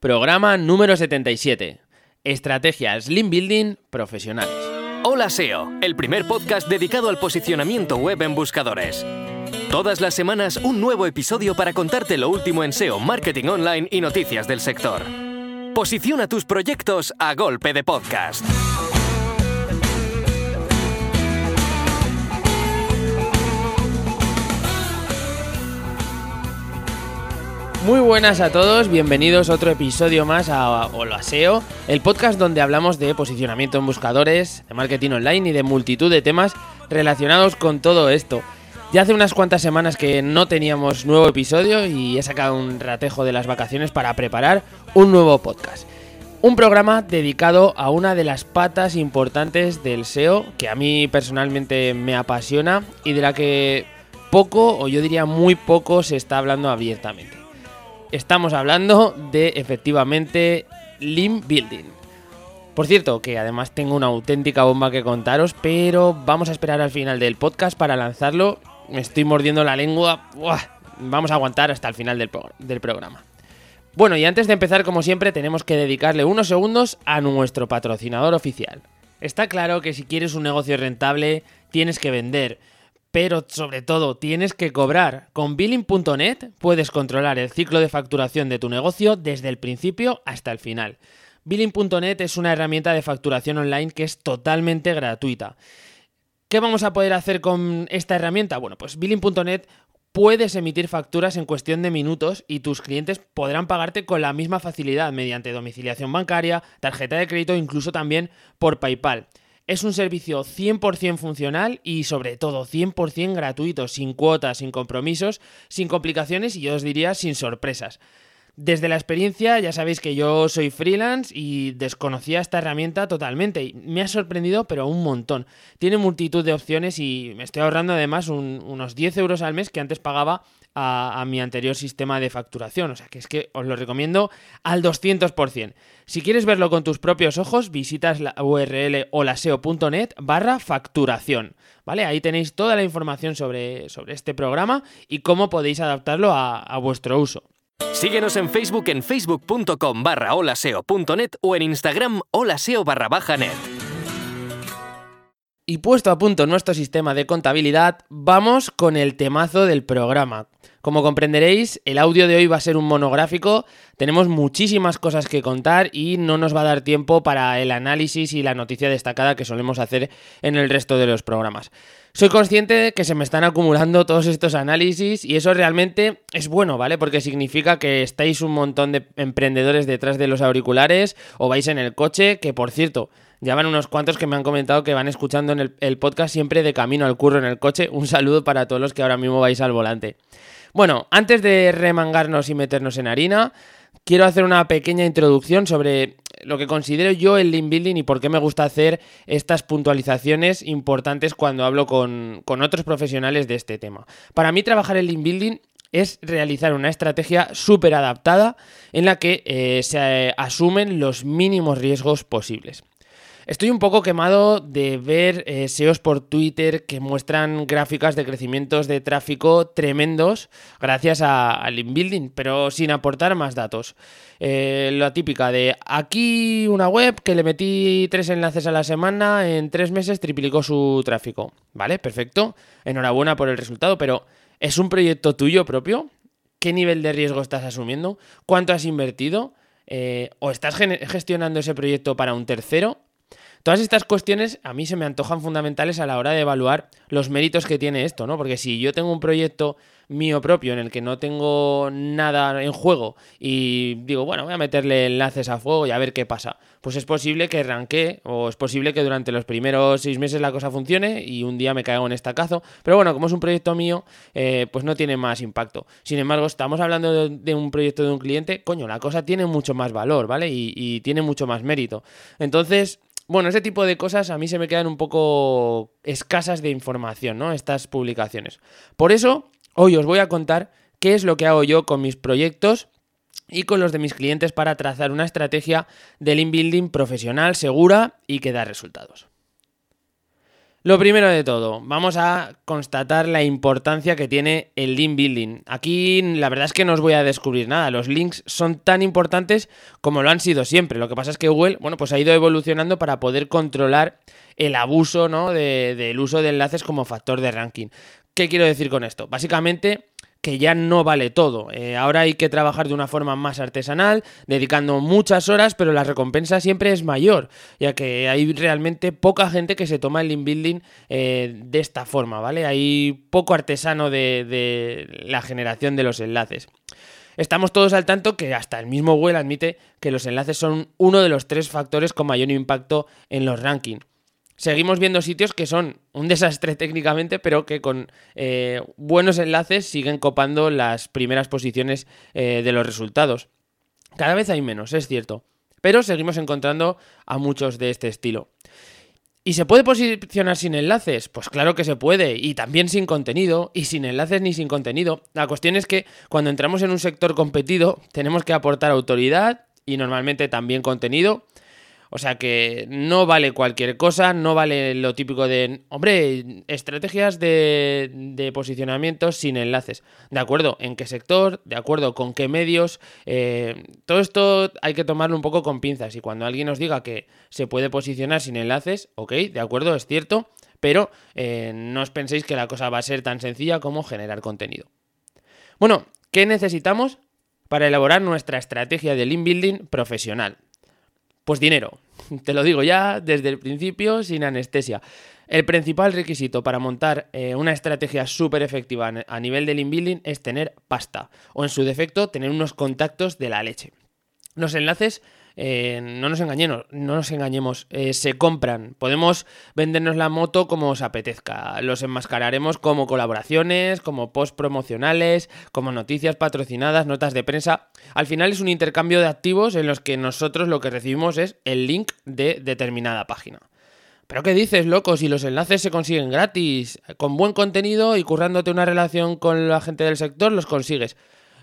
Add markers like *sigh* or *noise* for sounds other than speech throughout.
programa número 77. Estrategias Lean Building profesionales. Hola SEO, el primer podcast dedicado al posicionamiento web en buscadores. Todas las semanas un nuevo episodio para contarte lo último en SEO, marketing online y noticias del sector. Posiciona tus proyectos a golpe de podcast. Muy buenas a todos, bienvenidos a otro episodio más a Hola SEO, el podcast donde hablamos de posicionamiento en buscadores, de marketing online y de multitud de temas relacionados con todo esto. Ya hace unas cuantas semanas que no teníamos nuevo episodio y he sacado un ratejo de las vacaciones para preparar un nuevo podcast. Un programa dedicado a una de las patas importantes del SEO que a mí personalmente me apasiona y de la que poco o yo diría muy poco se está hablando abiertamente. Estamos hablando de efectivamente Lean Building. Por cierto, que además tengo una auténtica bomba que contaros, pero vamos a esperar al final del podcast para lanzarlo. Me estoy mordiendo la lengua. Vamos a aguantar hasta el final del, del programa. Bueno, y antes de empezar, como siempre, tenemos que dedicarle unos segundos a nuestro patrocinador oficial. Está claro que si quieres un negocio rentable, tienes que vender pero sobre todo tienes que cobrar. Con billing.net puedes controlar el ciclo de facturación de tu negocio desde el principio hasta el final. Billing.net es una herramienta de facturación online que es totalmente gratuita. ¿Qué vamos a poder hacer con esta herramienta? Bueno, pues Billing.net puedes emitir facturas en cuestión de minutos y tus clientes podrán pagarte con la misma facilidad mediante domiciliación bancaria, tarjeta de crédito incluso también por PayPal. Es un servicio 100% funcional y sobre todo 100% gratuito, sin cuotas, sin compromisos, sin complicaciones y yo os diría sin sorpresas. Desde la experiencia ya sabéis que yo soy freelance y desconocía esta herramienta totalmente. Y me ha sorprendido pero un montón. Tiene multitud de opciones y me estoy ahorrando además unos 10 euros al mes que antes pagaba a, mi anterior sistema de facturación. O sea que es que os lo recomiendo al 200%. Si quieres verlo con tus propios ojos, visitas la URL holaseo.net barra facturación. ¿Vale? Ahí tenéis toda la información sobre, sobre este programa y cómo podéis adaptarlo a, a vuestro uso. Síguenos en Facebook en facebook.com barra holaseo.net o en Instagram holaseo barra baja net. Y puesto a punto nuestro sistema de contabilidad, vamos con el temazo del programa. Como comprenderéis, el audio de hoy va a ser un monográfico, tenemos muchísimas cosas que contar y no nos va a dar tiempo para el análisis y la noticia destacada que solemos hacer en el resto de los programas. Soy consciente de que se me están acumulando todos estos análisis y eso realmente es bueno, ¿vale? Porque significa que estáis un montón de emprendedores detrás de los auriculares o vais en el coche, que por cierto, ya van unos cuantos que me han comentado que van escuchando en el, podcast siempre de camino al curro en el coche. Un saludo para todos los que ahora mismo vais al volante. Bueno, antes de remangarnos y meternos en harina, quiero hacer una pequeña introducción sobre lo que considero yo el lean building y por qué me gusta hacer estas puntualizaciones importantes cuando hablo con, otros profesionales de este tema. Para mí trabajar el lean building es realizar una estrategia súper adaptada en la que eh, se asumen los mínimos riesgos posibles. Estoy un poco quemado de ver eh, SEOs por Twitter que muestran gráficas de crecimientos de tráfico tremendos gracias al inbuilding, pero sin aportar más datos. Eh, la típica de aquí una web que le metí tres enlaces a la semana, en tres meses triplicó su tráfico. ¿Vale? Perfecto. Enhorabuena por el resultado, pero ¿es un proyecto tuyo propio? ¿Qué nivel de riesgo estás asumiendo? ¿Cuánto has invertido? Eh, ¿O estás gestionando ese proyecto para un tercero? Todas estas cuestiones a mí se me antojan fundamentales a la hora de evaluar los méritos que tiene esto, ¿no? Porque si yo tengo un proyecto mío propio en el que no tengo nada en juego y digo, bueno, voy a meterle enlaces a fuego y a ver qué pasa, pues es posible que arranque o es posible que durante los primeros seis meses la cosa funcione y un día me caiga en estacazo. Pero bueno, como es un proyecto mío, eh, pues no tiene más impacto. Sin embargo, estamos hablando de, un proyecto de un cliente, coño, la cosa tiene mucho más valor, ¿vale? y tiene mucho más mérito. Entonces, bueno, ese tipo de cosas a mí se me quedan un poco escasas de información, ¿no? Estas publicaciones. Por eso, hoy os voy a contar qué es lo que hago yo con mis proyectos y con los de mis clientes para trazar una estrategia de lean building profesional, segura y que da resultados. Lo primero de todo, vamos a constatar la importancia que tiene el link building. Aquí la verdad es que no os voy a descubrir nada, los links son tan importantes como lo han sido siempre. Lo que pasa es que Google, bueno, pues ha ido evolucionando para poder controlar el abuso, ¿no? del uso de enlaces como factor de ranking. ¿Qué quiero decir con esto? Básicamente que ya no vale todo. Eh, ahora hay que trabajar de una forma más artesanal, dedicando muchas horas, pero la recompensa siempre es mayor, ya que hay realmente poca gente que se toma el link building eh, de esta forma, ¿vale? Hay poco artesano de, de la generación de los enlaces. Estamos todos al tanto que hasta el mismo Google admite que los enlaces son uno de los tres factores con mayor impacto en los rankings seguimos viendo sitios que son un desastre técnicamente, pero que con eh, buenos enlaces siguen copando las primeras posiciones eh, de los resultados. Cada vez hay menos, es cierto, pero seguimos encontrando a muchos de este estilo. ¿Y se puede posicionar sin enlaces? Pues claro que se puede, y también sin contenido, y sin enlaces ni sin contenido. La cuestión es que cuando entramos en un sector competido tenemos que aportar autoridad y normalmente también contenido o sea que no vale cualquier cosa, no vale lo típico de, hombre, estrategias de, posicionamiento sin enlaces. De acuerdo, en qué sector, de acuerdo con qué medios. Eh, todo esto hay que tomarlo un poco con pinzas. Y cuando alguien nos diga que se puede posicionar sin enlaces, ok, de acuerdo, es cierto. Pero eh, no os penséis que la cosa va a ser tan sencilla como generar contenido. Bueno, ¿qué necesitamos para elaborar nuestra estrategia de link building profesional? Pues dinero. *laughs* Te lo digo ya desde el principio, sin anestesia. El principal requisito para montar eh, una estrategia súper efectiva a nivel del inbuilding es tener pasta. O en su defecto, tener unos contactos de la leche. Los enlaces eh, no nos engañemos, no nos engañemos, eh, se compran. Podemos vendernos la moto como os apetezca. Los enmascararemos como colaboraciones, como post promocionales, como noticias patrocinadas, notas de prensa. Al final es un intercambio de activos en los que nosotros lo que recibimos es el link de determinada página. ¿Pero qué dices, loco? Si los enlaces se consiguen gratis, con buen contenido y currándote una relación con la gente del sector, los consigues.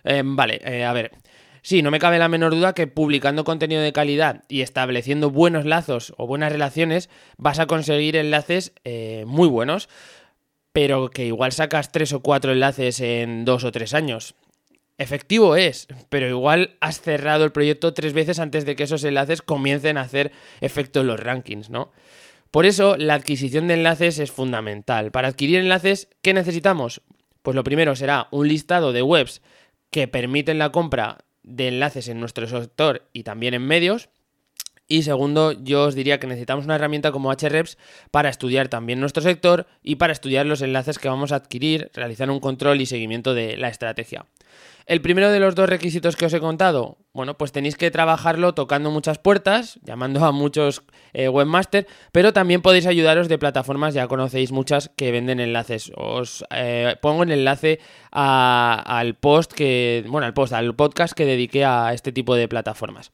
Eh, vale, a ver, Sí, no me cabe la menor duda que publicando contenido de calidad y estableciendo buenos lazos o buenas relaciones vas a conseguir enlaces eh, muy buenos, pero que igual sacas tres o cuatro enlaces en dos o tres años. Efectivo es, pero igual has cerrado el proyecto tres veces antes de que esos enlaces comiencen a hacer efecto en los rankings, ¿no? Por eso la adquisición de enlaces es fundamental. Para adquirir enlaces, ¿qué necesitamos? Pues lo primero será un listado de webs que permiten la compra de enlaces en nuestro sector y también en medios. Y segundo, yo os diría que necesitamos una herramienta como Hrefs para estudiar también nuestro sector y para estudiar los enlaces que vamos a adquirir, realizar un control y seguimiento de la estrategia. El primero de los dos requisitos que os he contado, bueno, pues tenéis que trabajarlo tocando muchas puertas, llamando a muchos eh, webmasters, pero también podéis ayudaros de plataformas, ya conocéis muchas que venden enlaces. Os eh, pongo el enlace al post que, bueno, al post, al podcast que dediqué a este tipo de plataformas.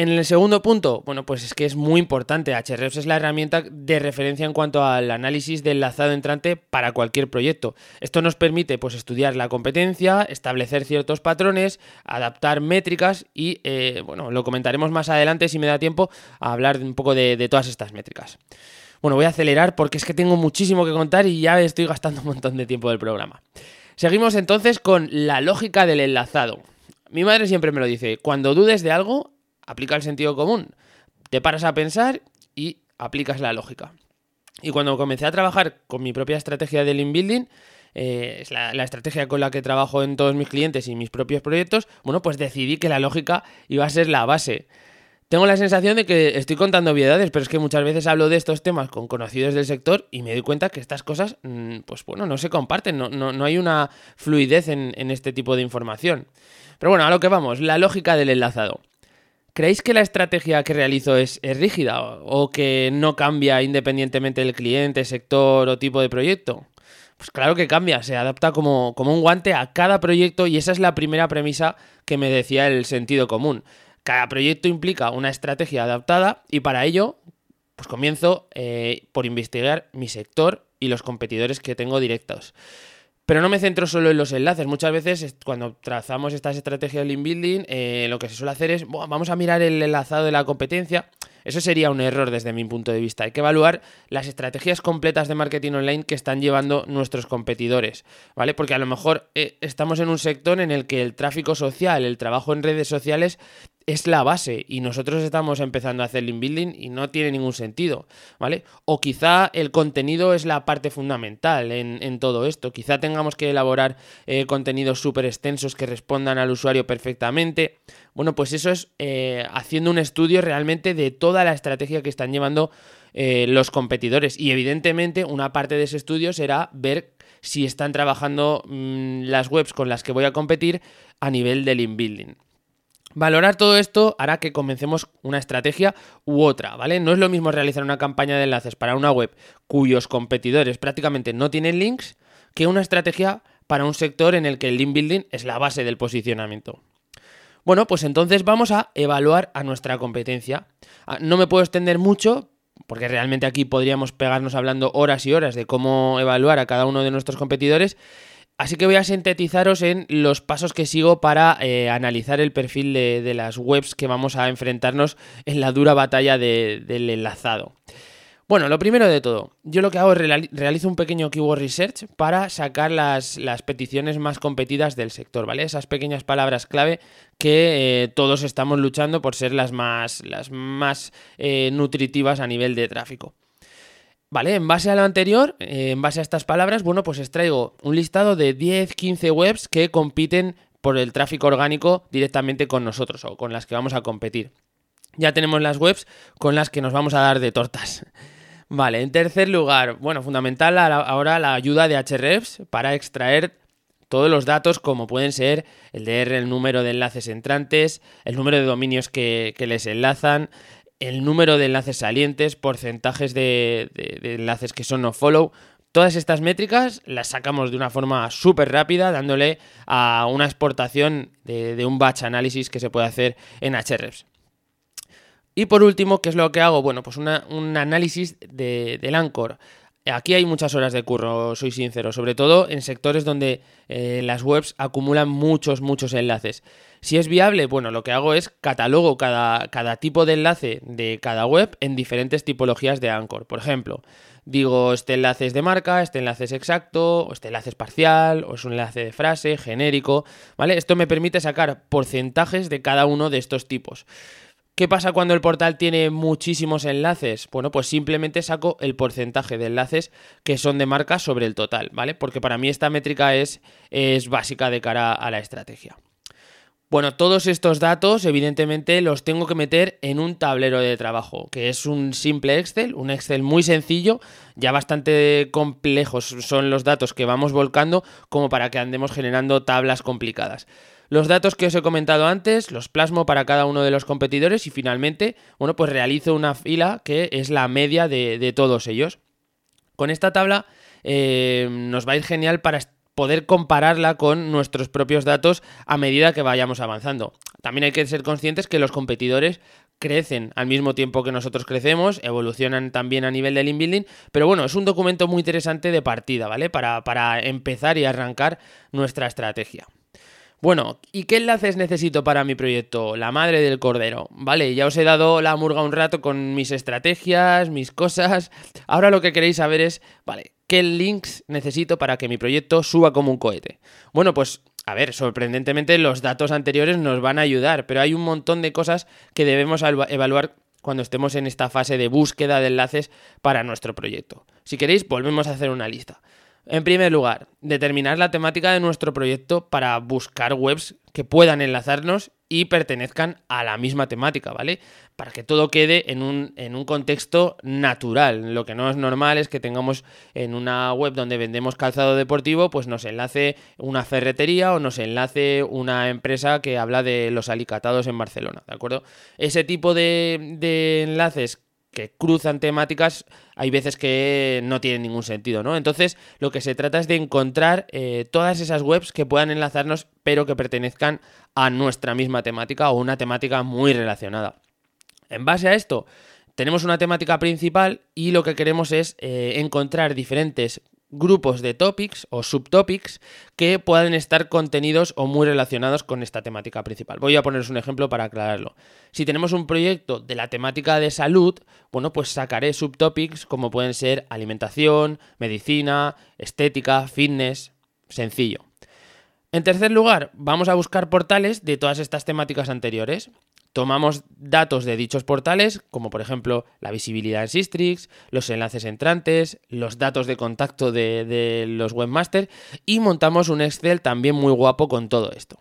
En el segundo punto, bueno, pues es que es muy importante. Hrefs es la herramienta de referencia en cuanto al análisis del enlazado entrante para cualquier proyecto. Esto nos permite pues, estudiar la competencia, establecer ciertos patrones, adaptar métricas y, eh, bueno, lo comentaremos más adelante si me da tiempo a hablar un poco de todas estas métricas. Bueno, voy a acelerar porque es que tengo muchísimo que contar y ya estoy gastando un montón de tiempo del programa. Seguimos entonces con la lógica del enlazado. Mi madre siempre me lo dice, cuando dudes de algo, aplica el sentido común. Te paras a pensar y aplicas la lógica. Y cuando comencé a trabajar con mi propia estrategia de link building, eh, es la, estrategia con la que trabajo en todos mis clientes y mis propios proyectos, bueno, pues decidí que la lógica iba a ser la base. Tengo la sensación de que estoy contando obviedades, pero es que muchas veces hablo de estos temas con conocidos del sector y me doy cuenta que estas cosas, mm, pues bueno, no se comparten, no, no, hay una fluidez en este tipo de información. Pero bueno, a lo que vamos, la lógica del enlazado. ¿Creéis que la estrategia que realizo es, rígida o que no cambia independientemente del cliente, sector o tipo de proyecto? Pues claro que cambia, se adapta como, un guante a cada proyecto y esa es la primera premisa que me decía el sentido común. Cada proyecto implica una estrategia adaptada y para ello pues comienzo eh, por investigar mi sector y los competidores que tengo directos. Pero no me centro solo en los enlaces. Muchas veces cuando trazamos estas estrategias de link building, eh, lo que se suele hacer es, vamos a mirar el enlazado de la competencia. Eso sería un error desde mi punto de vista. Hay que evaluar las estrategias completas de marketing online que están llevando nuestros competidores, ¿vale? Porque a lo mejor eh, estamos en un sector en el que el tráfico social, el trabajo en redes sociales es la base y nosotros estamos empezando a hacer link building y no tiene ningún sentido, ¿vale? O quizá el contenido es la parte fundamental en, todo esto. Quizá tengamos que elaborar eh, contenidos súper extensos que respondan al usuario perfectamente. Bueno, pues eso es eh, haciendo un estudio realmente de toda la estrategia que están llevando eh, los competidores. Y evidentemente una parte de ese estudio será ver si están trabajando mm, las webs con las que voy a competir a nivel de link building. Valorar todo esto hará que comencemos una estrategia u otra, ¿vale? No es lo mismo realizar una campaña de enlaces para una web cuyos competidores prácticamente no tienen links que una estrategia para un sector en el que el link building es la base del posicionamiento. Bueno, pues entonces vamos a evaluar a nuestra competencia. Ah, no me puedo extender mucho, porque realmente aquí podríamos pegarnos hablando horas y horas de cómo evaluar a cada uno de nuestros competidores. Así que voy a sintetizaros en los pasos que sigo para eh, analizar el perfil de, las webs que vamos a enfrentarnos en la dura batalla del enlazado. Bueno, lo primero de todo, yo lo que hago es realizo un pequeño keyword research para sacar las, peticiones más competidas del sector, ¿vale? Esas pequeñas palabras clave que eh, todos estamos luchando por ser las más, las más eh, nutritivas a nivel de tráfico. Vale, en base a lo anterior, eh, en base a estas palabras, bueno, pues extraigo un listado de 10, 15 webs que compiten por el tráfico orgánico directamente con nosotros o con las que vamos a competir. Ya tenemos las webs con las que nos vamos a dar de tortas. *laughs* Vale, en tercer lugar, bueno, fundamental ahora la ayuda de Hrefs para extraer todos los datos como pueden ser el DR, el número de enlaces entrantes, el número de dominios que, les enlazan, el número de enlaces salientes, porcentajes de, enlaces que son no follow. Todas estas métricas las sacamos de una forma súper rápida, dándole a una exportación de, un batch análisis que se puede hacer en Hrefs. Y por último, ¿qué es lo que hago? Bueno, pues un análisis de, del Anchor. Aquí hay muchas horas de curro, soy sincero, sobre todo en sectores donde eh, las webs acumulan muchos, muchos enlaces. Si es viable, bueno, lo que hago es catalogo cada, cada tipo de enlace de cada web en diferentes tipologías de Anchor. Por ejemplo, digo, este enlace es de marca, este enlace es exacto, o este enlace es parcial, o es un enlace de frase, genérico, ¿vale? Esto me permite sacar porcentajes de cada uno de estos tipos. ¿Qué pasa cuando el portal tiene muchísimos enlaces? Bueno, pues simplemente saco el porcentaje de enlaces que son de marca sobre el total, ¿vale? Porque para mí esta métrica es, es básica de cara a la estrategia. Bueno, todos estos datos evidentemente los tengo que meter en un tablero de trabajo, que es un simple Excel, un Excel muy sencillo, ya bastante complejos son los datos que vamos volcando como para que andemos generando tablas complicadas. Los datos que os he comentado antes los plasmo para cada uno de los competidores y finalmente, bueno, pues realizo una fila que es la media de, todos ellos. Con esta tabla eh, nos va a ir genial para poder compararla con nuestros propios datos a medida que vayamos avanzando. También hay que ser conscientes que los competidores crecen al mismo tiempo que nosotros crecemos, evolucionan también a nivel de link building, pero bueno, es un documento muy interesante de partida, ¿vale? Para, para empezar y arrancar nuestra estrategia. Bueno, ¿y qué enlaces necesito para mi proyecto? La madre del cordero. Vale, ya os he dado la murga un rato con mis estrategias, mis cosas. Ahora lo que queréis saber es, vale, ¿qué links necesito para que mi proyecto suba como un cohete? Bueno, pues a ver, sorprendentemente los datos anteriores nos van a ayudar, pero hay un montón de cosas que debemos evaluar cuando estemos en esta fase de búsqueda de enlaces para nuestro proyecto. Si queréis, volvemos a hacer una lista. En primer lugar, determinar la temática de nuestro proyecto para buscar webs que puedan enlazarnos y pertenezcan a la misma temática, ¿vale? Para que todo quede en un, en un, contexto natural. Lo que no es normal es que tengamos en una web donde vendemos calzado deportivo, pues nos enlace una ferretería o nos enlace una empresa que habla de los alicatados en Barcelona, ¿de acuerdo? Ese tipo de, de enlaces que cruzan temáticas, hay veces que no tienen ningún sentido, ¿no? Entonces, lo que se trata es de encontrar eh, todas esas webs que puedan enlazarnos, pero que pertenezcan a nuestra misma temática o una temática muy relacionada. En base a esto, tenemos una temática principal y lo que queremos es eh, encontrar diferentes grupos de topics o subtopics que puedan estar contenidos o muy relacionados con esta temática principal. Voy a poneros un ejemplo para aclararlo. Si tenemos un proyecto de la temática de salud, bueno, pues sacaré subtopics como pueden ser alimentación, medicina, estética, fitness, sencillo. En tercer lugar, vamos a buscar portales de todas estas temáticas anteriores. Tomamos datos de dichos portales, como por ejemplo la visibilidad en Sistrix, los enlaces entrantes, los datos de contacto de, los webmasters y montamos un Excel también muy guapo con todo esto.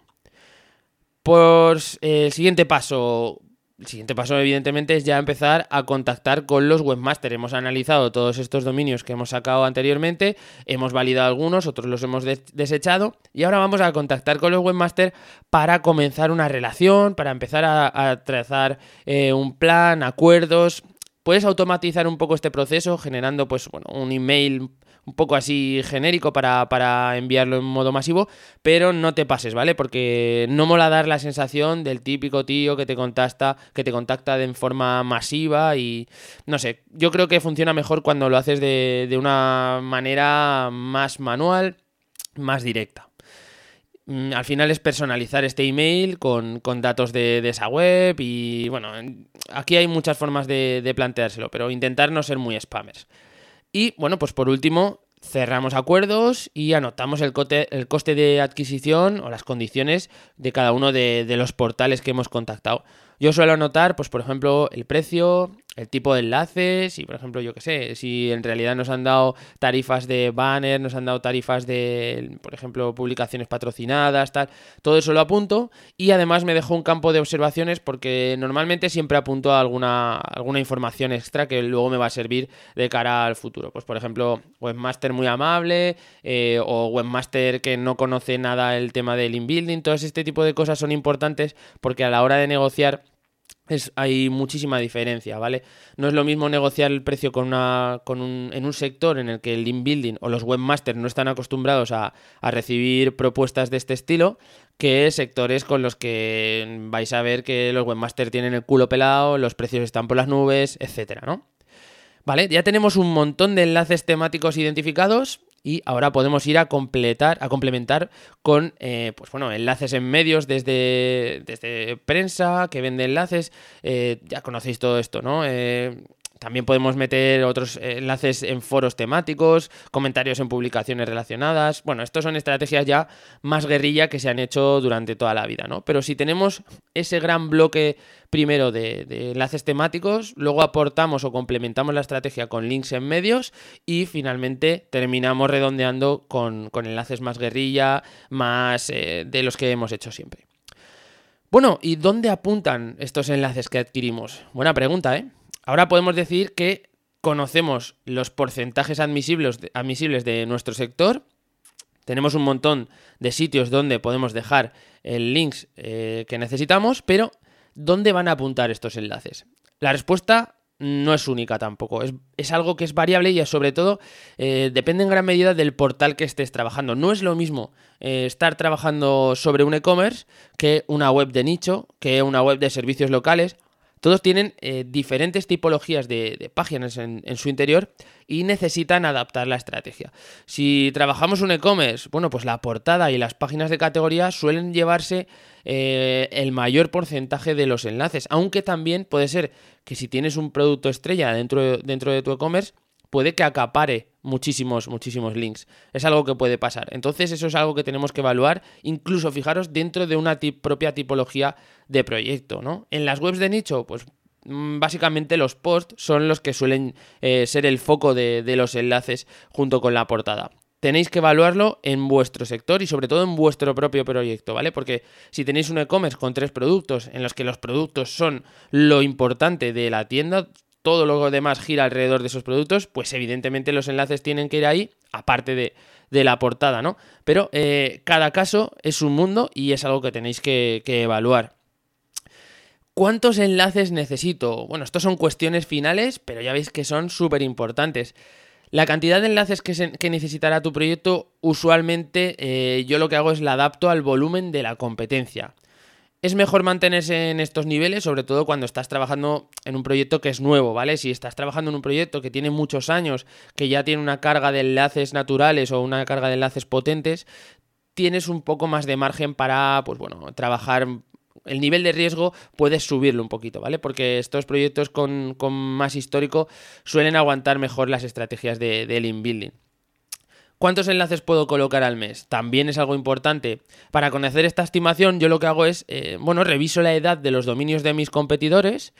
Por eh, el siguiente paso, el siguiente paso, evidentemente, es ya empezar a contactar con los webmasters. Hemos analizado todos estos dominios que hemos sacado anteriormente, hemos validado algunos, otros los hemos desechado, y ahora vamos a contactar con los webmasters para comenzar una relación, para empezar a, trazar eh, un plan, acuerdos. Puedes automatizar un poco este proceso generando pues, bueno, un email un poco así genérico para, enviarlo en modo masivo, pero no te pases, ¿vale? Porque no mola dar la sensación del típico tío que te contacta, que te contacta de forma masiva y no sé, yo creo que funciona mejor cuando lo haces de, de una manera más manual, más directa al final es personalizar este email con, datos de, esa web y bueno, aquí hay muchas formas de, de, planteárselo, pero intentar no ser muy spammers. Y bueno, pues por último, cerramos acuerdos y anotamos el, el coste de adquisición o las condiciones de cada uno de, de los portales que hemos contactado. Yo suelo anotar, pues por ejemplo, el precio, el tipo de enlaces y, por ejemplo, yo qué sé, si en realidad nos han dado tarifas de banner, nos han dado tarifas de, por ejemplo, publicaciones patrocinadas, tal, todo eso lo apunto y además me dejo un campo de observaciones porque normalmente siempre apunto a alguna, alguna información extra que luego me va a servir de cara al futuro. Pues, por ejemplo, webmaster muy amable eh, o webmaster que no conoce nada el tema del inbuilding, todo este tipo de cosas son importantes porque a la hora de negociar hay muchísima diferencia, ¿vale? No es lo mismo negociar el precio con una, con un, en un sector en el que el inbuilding o los webmasters no están acostumbrados a, a, recibir propuestas de este estilo que sectores con los que vais a ver que los webmasters tienen el culo pelado, los precios están por las nubes, etcétera, ¿no? Vale, ya tenemos un montón de enlaces temáticos identificados y ahora podemos ir a completar, a complementar con eh, pues bueno, enlaces en medios desde, desde prensa, que vende enlaces. Eh, ya conocéis todo esto, ¿no? Eh, también podemos meter otros enlaces en foros temáticos, comentarios en publicaciones relacionadas. Bueno, estas son estrategias ya más guerrilla que se han hecho durante toda la vida, ¿no? Pero si tenemos ese gran bloque primero de, enlaces temáticos, luego aportamos o complementamos la estrategia con links en medios y finalmente terminamos redondeando con, enlaces más guerrilla, más eh, de los que hemos hecho siempre. Bueno, ¿y dónde apuntan estos enlaces que adquirimos? Buena pregunta, ¿eh? Ahora podemos decir que conocemos los porcentajes admisibles, de nuestro sector. Tenemos un montón de sitios donde podemos dejar el links eh, que necesitamos, pero ¿dónde van a apuntar estos enlaces? La respuesta no es única tampoco, es, algo que es variable y sobre todo eh, depende en gran medida del portal que estés trabajando. No es lo mismo eh, estar trabajando sobre un e-commerce que una web de nicho, que una web de servicios locales todos tienen eh, diferentes tipologías de, páginas en, su interior y necesitan adaptar la estrategia. Si trabajamos un e-commerce, bueno, pues la portada y las páginas de categoría suelen llevarse eh, el mayor porcentaje de los enlaces, aunque también puede ser que si tienes un producto estrella dentro, dentro de tu e-commerce, puede que acapare muchísimos, muchísimos links. Es algo que puede pasar. Entonces eso es algo que tenemos que evaluar, incluso fijaros dentro de una propia tipología de proyecto, ¿no? En las webs de nicho, pues mm, básicamente los posts son los que suelen eh, ser el foco de, de los enlaces junto con la portada tenéis que evaluarlo en vuestro sector y sobre todo en vuestro propio proyecto, ¿vale? Porque si tenéis un e-commerce con tres productos en los que los productos son lo importante de la tienda, todo lo demás gira alrededor de esos productos, pues evidentemente los enlaces tienen que ir ahí, aparte de, la portada, ¿no? Pero eh, cada caso es un mundo y es algo que tenéis que, evaluar. ¿Cuántos enlaces necesito? Bueno, estos son cuestiones finales, pero ya veis que son súper importantes. La cantidad de enlaces que, necesitará tu proyecto, usualmente eh, yo lo que hago es la adapto al volumen de la competencia. Es mejor mantenerse en estos niveles, sobre todo cuando estás trabajando en un proyecto que es nuevo, ¿vale? Si estás trabajando en un proyecto que tiene muchos años, que ya tiene una carga de enlaces naturales o una carga de enlaces potentes, tienes un poco más de margen para, pues bueno, trabajar el nivel de riesgo puedes subirlo un poquito, ¿vale? Porque estos proyectos con, más histórico suelen aguantar mejor las estrategias de, de inbuilding. ¿Cuántos enlaces puedo colocar al mes? También es algo importante. Para conocer esta estimación, yo lo que hago es, eh, bueno, reviso la edad de los dominios de mis competidores,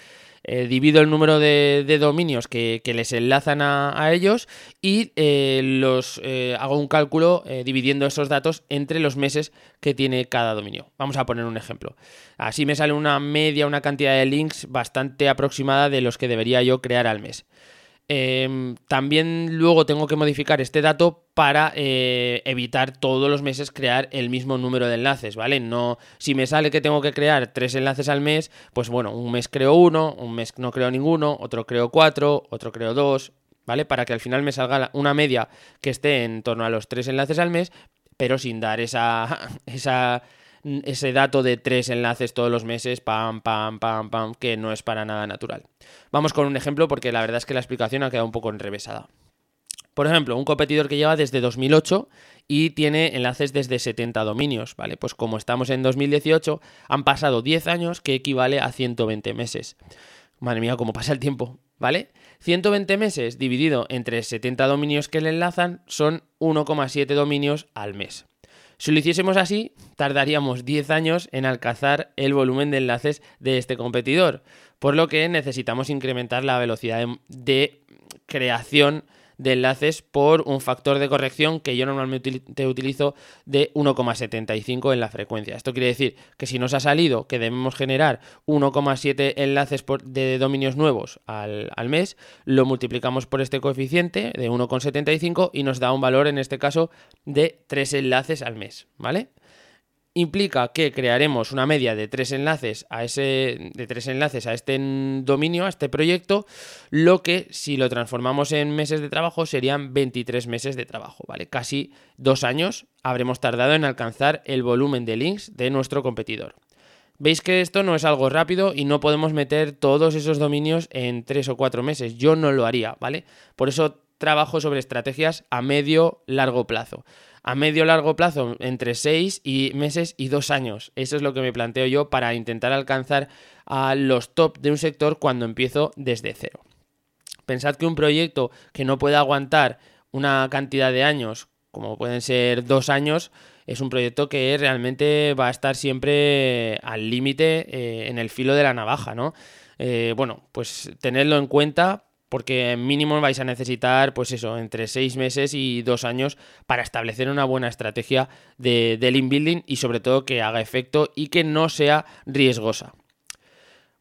eh, divido el número de, dominios que, les enlazan a, ellos y eh, los hago un cálculo dividiendo esos datos entre los meses que tiene cada dominio. Vamos a poner un ejemplo. Así me sale una media, una cantidad de links bastante aproximada de los que debería yo crear al mes. Em, también luego tengo que modificar este dato para eh, evitar todos los meses crear el mismo número de enlaces, ¿vale? No, si me sale que tengo que crear tres enlaces al mes, pues bueno, un mes creo uno, un mes no creo ninguno, otro creo cuatro, otro creo dos, ¿vale? Para que al final me salga una media que esté en torno a los tres enlaces al mes, pero sin dar esa, *laughs* esa ese dato de tres enlaces todos los meses, pam, pam, pam, pam, que no es para nada natural. Vamos con un ejemplo porque la verdad es que la explicación ha quedado un poco enrevesada. Por ejemplo, un competidor que lleva desde 2008 y tiene enlaces desde 70 dominios, ¿vale? Pues como estamos en 2018, han pasado 10 años que equivale a 120 meses. Madre mía, cómo pasa el tiempo, ¿vale? 120 meses dividido entre 70 dominios que le enlazan son 1,7 dominios al mes. Si lo hiciésemos así, tardaríamos 10 años en alcanzar el volumen de enlaces de este competidor, por lo que necesitamos incrementar la velocidad de, creación de enlaces por un factor de corrección que yo normalmente utilizo de 1,75 en la frecuencia. Esto quiere decir que si nos ha salido que debemos generar 1,7 enlaces de dominios nuevos al, al, mes, lo multiplicamos por este coeficiente de 1,75 y nos da un valor en este caso de 3 enlaces al mes, ¿vale? Implica que crearemos una media de tres enlaces a ese de tres enlaces a este dominio, a este proyecto, lo que si lo transformamos en meses de trabajo serían 23 meses de trabajo, ¿vale? Casi dos años habremos tardado en alcanzar el volumen de links de nuestro competidor. Veis que esto no es algo rápido y no podemos meter todos esos dominios en tres o cuatro meses. Yo no lo haría, ¿vale? Por eso trabajo sobre estrategias a medio largo plazo a medio largo plazo entre 6 y meses y 2 años. Eso es lo que me planteo yo para intentar alcanzar a los top de un sector cuando empiezo desde cero. Pensad que un proyecto que no puede aguantar una cantidad de años, como pueden ser dos años, es un proyecto que realmente va a estar siempre al límite eh, en el filo de la navaja, ¿no? Eh, bueno, pues tenerlo en cuenta porque mínimo vais a necesitar, pues eso, entre seis meses y dos años para establecer una buena estrategia de, del inbuilding y sobre todo que haga efecto y que no sea riesgosa.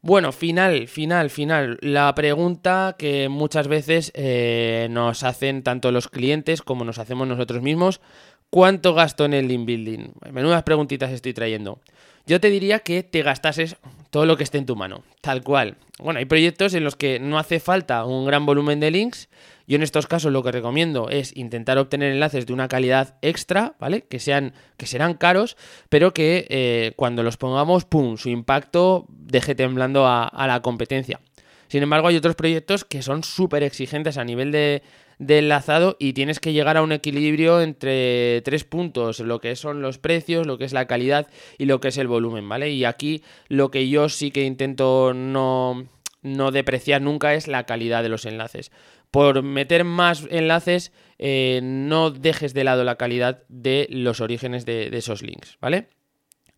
Bueno, final, final, final. La pregunta que muchas veces eh, nos hacen tanto los clientes como nos hacemos nosotros mismos. ¿Cuánto gasto en el inbuilding? Menudas preguntitas estoy trayendo. Yo te diría que te gastases todo lo que esté en tu mano, tal cual. Bueno, hay proyectos en los que no hace falta un gran volumen de links. Yo en estos casos lo que recomiendo es intentar obtener enlaces de una calidad extra, ¿vale? Que sean, que serán caros, pero que eh, cuando los pongamos, ¡pum! su impacto deje temblando a la competencia. Sin embargo, hay otros proyectos que son súper exigentes a nivel de, de enlazado y tienes que llegar a un equilibrio entre tres puntos, lo que son los precios, lo que es la calidad y lo que es el volumen, ¿vale? Y aquí lo que yo sí que intento no, no depreciar nunca es la calidad de los enlaces. Por meter más enlaces, eh, no dejes de lado la calidad de los orígenes de, esos links, ¿vale?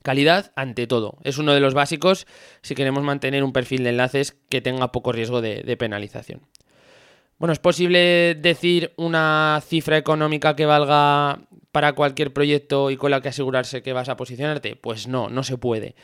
Calidad ante todo. Es uno de los básicos si queremos mantener un perfil de enlaces que tenga poco riesgo de penalización. Bueno, ¿es posible decir una cifra económica que valga para cualquier proyecto y con la que asegurarse que vas a posicionarte? Pues no, no se puede.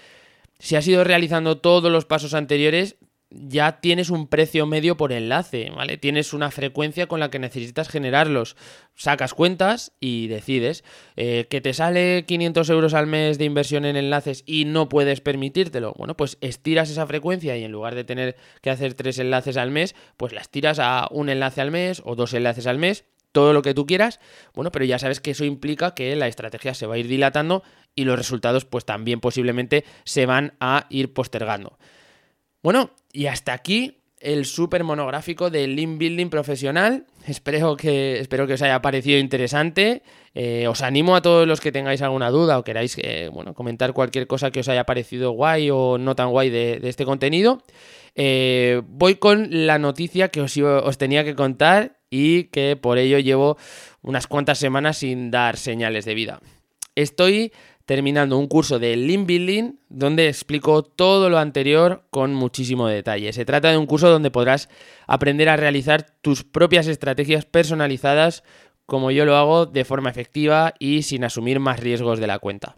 Si has ido realizando todos los pasos anteriores, ya tienes un precio medio por enlace, ¿vale? Tienes una frecuencia con la que necesitas generarlos. Sacas cuentas y decides eh, que te sale 500 euros al mes de inversión en enlaces y no puedes permitírtelo. Bueno, pues estiras esa frecuencia y en lugar de tener que hacer tres enlaces al mes, pues las tiras a un enlace al mes o dos enlaces al mes todo lo que tú quieras, bueno, pero ya sabes que eso implica que la estrategia se va a ir dilatando y los resultados pues también posiblemente se van a ir postergando. Bueno, y hasta aquí el súper monográfico de Lean Building profesional. Espero que, espero que os haya parecido interesante. Eh, os animo a todos los que tengáis alguna duda o queráis eh, bueno, comentar cualquier cosa que os haya parecido guay o no tan guay de, este contenido. Eh, voy con la noticia que os tenía que contar y que por ello llevo unas cuantas semanas sin dar señales de vida. Estoy terminando un curso de Lean Building donde explico todo lo anterior con muchísimo detalle. Se trata de un curso donde podrás aprender a realizar tus propias estrategias personalizadas como yo lo hago de forma efectiva y sin asumir más riesgos de la cuenta.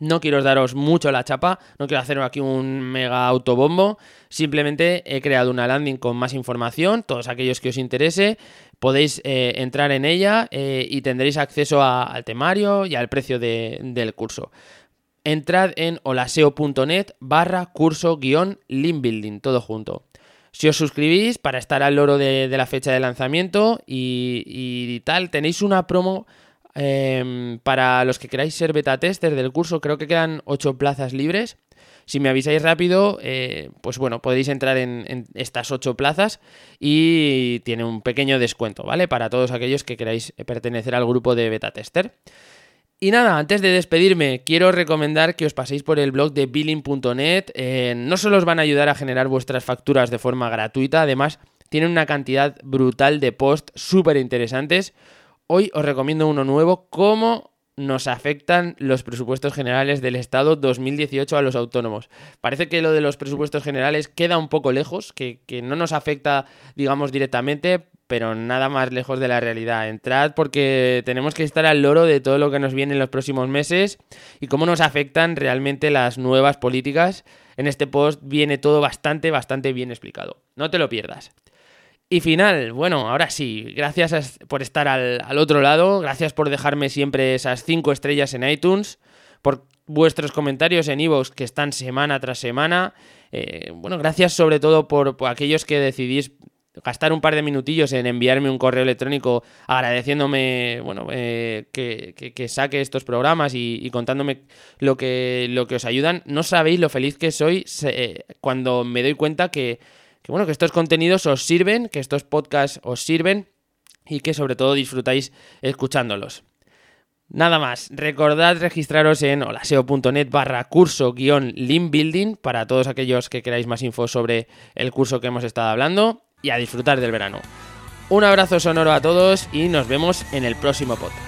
No quiero daros mucho la chapa, no quiero hacer aquí un mega autobombo, simplemente he creado una landing con más información, todos aquellos que os interese, podéis eh, entrar en ella eh, y tendréis acceso al temario y al precio del curso. Entrad en holaseo.net barra curso guion todo junto. Si os suscribís para estar al loro de, la fecha de lanzamiento y, tal, tenéis una promo em, para los que queráis ser beta tester del curso. Creo que quedan 8 plazas libres. Si me avisáis rápido, eh, pues bueno, podéis entrar en, estas 8 plazas y tiene un pequeño descuento, ¿vale? Para todos aquellos que queráis pertenecer al grupo de beta tester. Y nada, antes de despedirme, quiero recomendar que os paséis por el blog de billing.net. Eh, no solo os van a ayudar a generar vuestras facturas de forma gratuita, además tienen una cantidad brutal de posts súper interesantes. Hoy os recomiendo uno nuevo, cómo nos afectan los presupuestos generales del Estado 2018 a los autónomos. Parece que lo de los presupuestos generales queda un poco lejos, que, que no nos afecta, digamos, directamente, pero nada más lejos de la realidad. Entrad porque tenemos que estar al loro de todo lo que nos viene en los próximos meses y cómo nos afectan realmente las nuevas políticas. En este post viene todo bastante, bastante bien explicado. No te lo pierdas. Y final, bueno, ahora sí, gracias por estar al, otro lado, gracias por dejarme siempre esas 5 estrellas en iTunes, por vuestros comentarios en iVoox que están semana tras semana. Eh, bueno, gracias sobre todo por, aquellos que decidís gastar un par de minutillos en enviarme un correo electrónico agradeciéndome bueno, eh, que, saque estos programas y, contándome lo que, lo que os ayudan. No sabéis lo feliz que soy eh, cuando me doy cuenta que, que, bueno, que estos contenidos os sirven, que estos podcasts os sirven y que sobre todo disfrutáis escuchándolos. Nada más, recordad registraros en holaseo.net barra curso guion para todos aquellos que queráis más info sobre el curso que hemos estado hablando y a disfrutar del verano. Un abrazo sonoro a todos y nos vemos en el próximo podcast.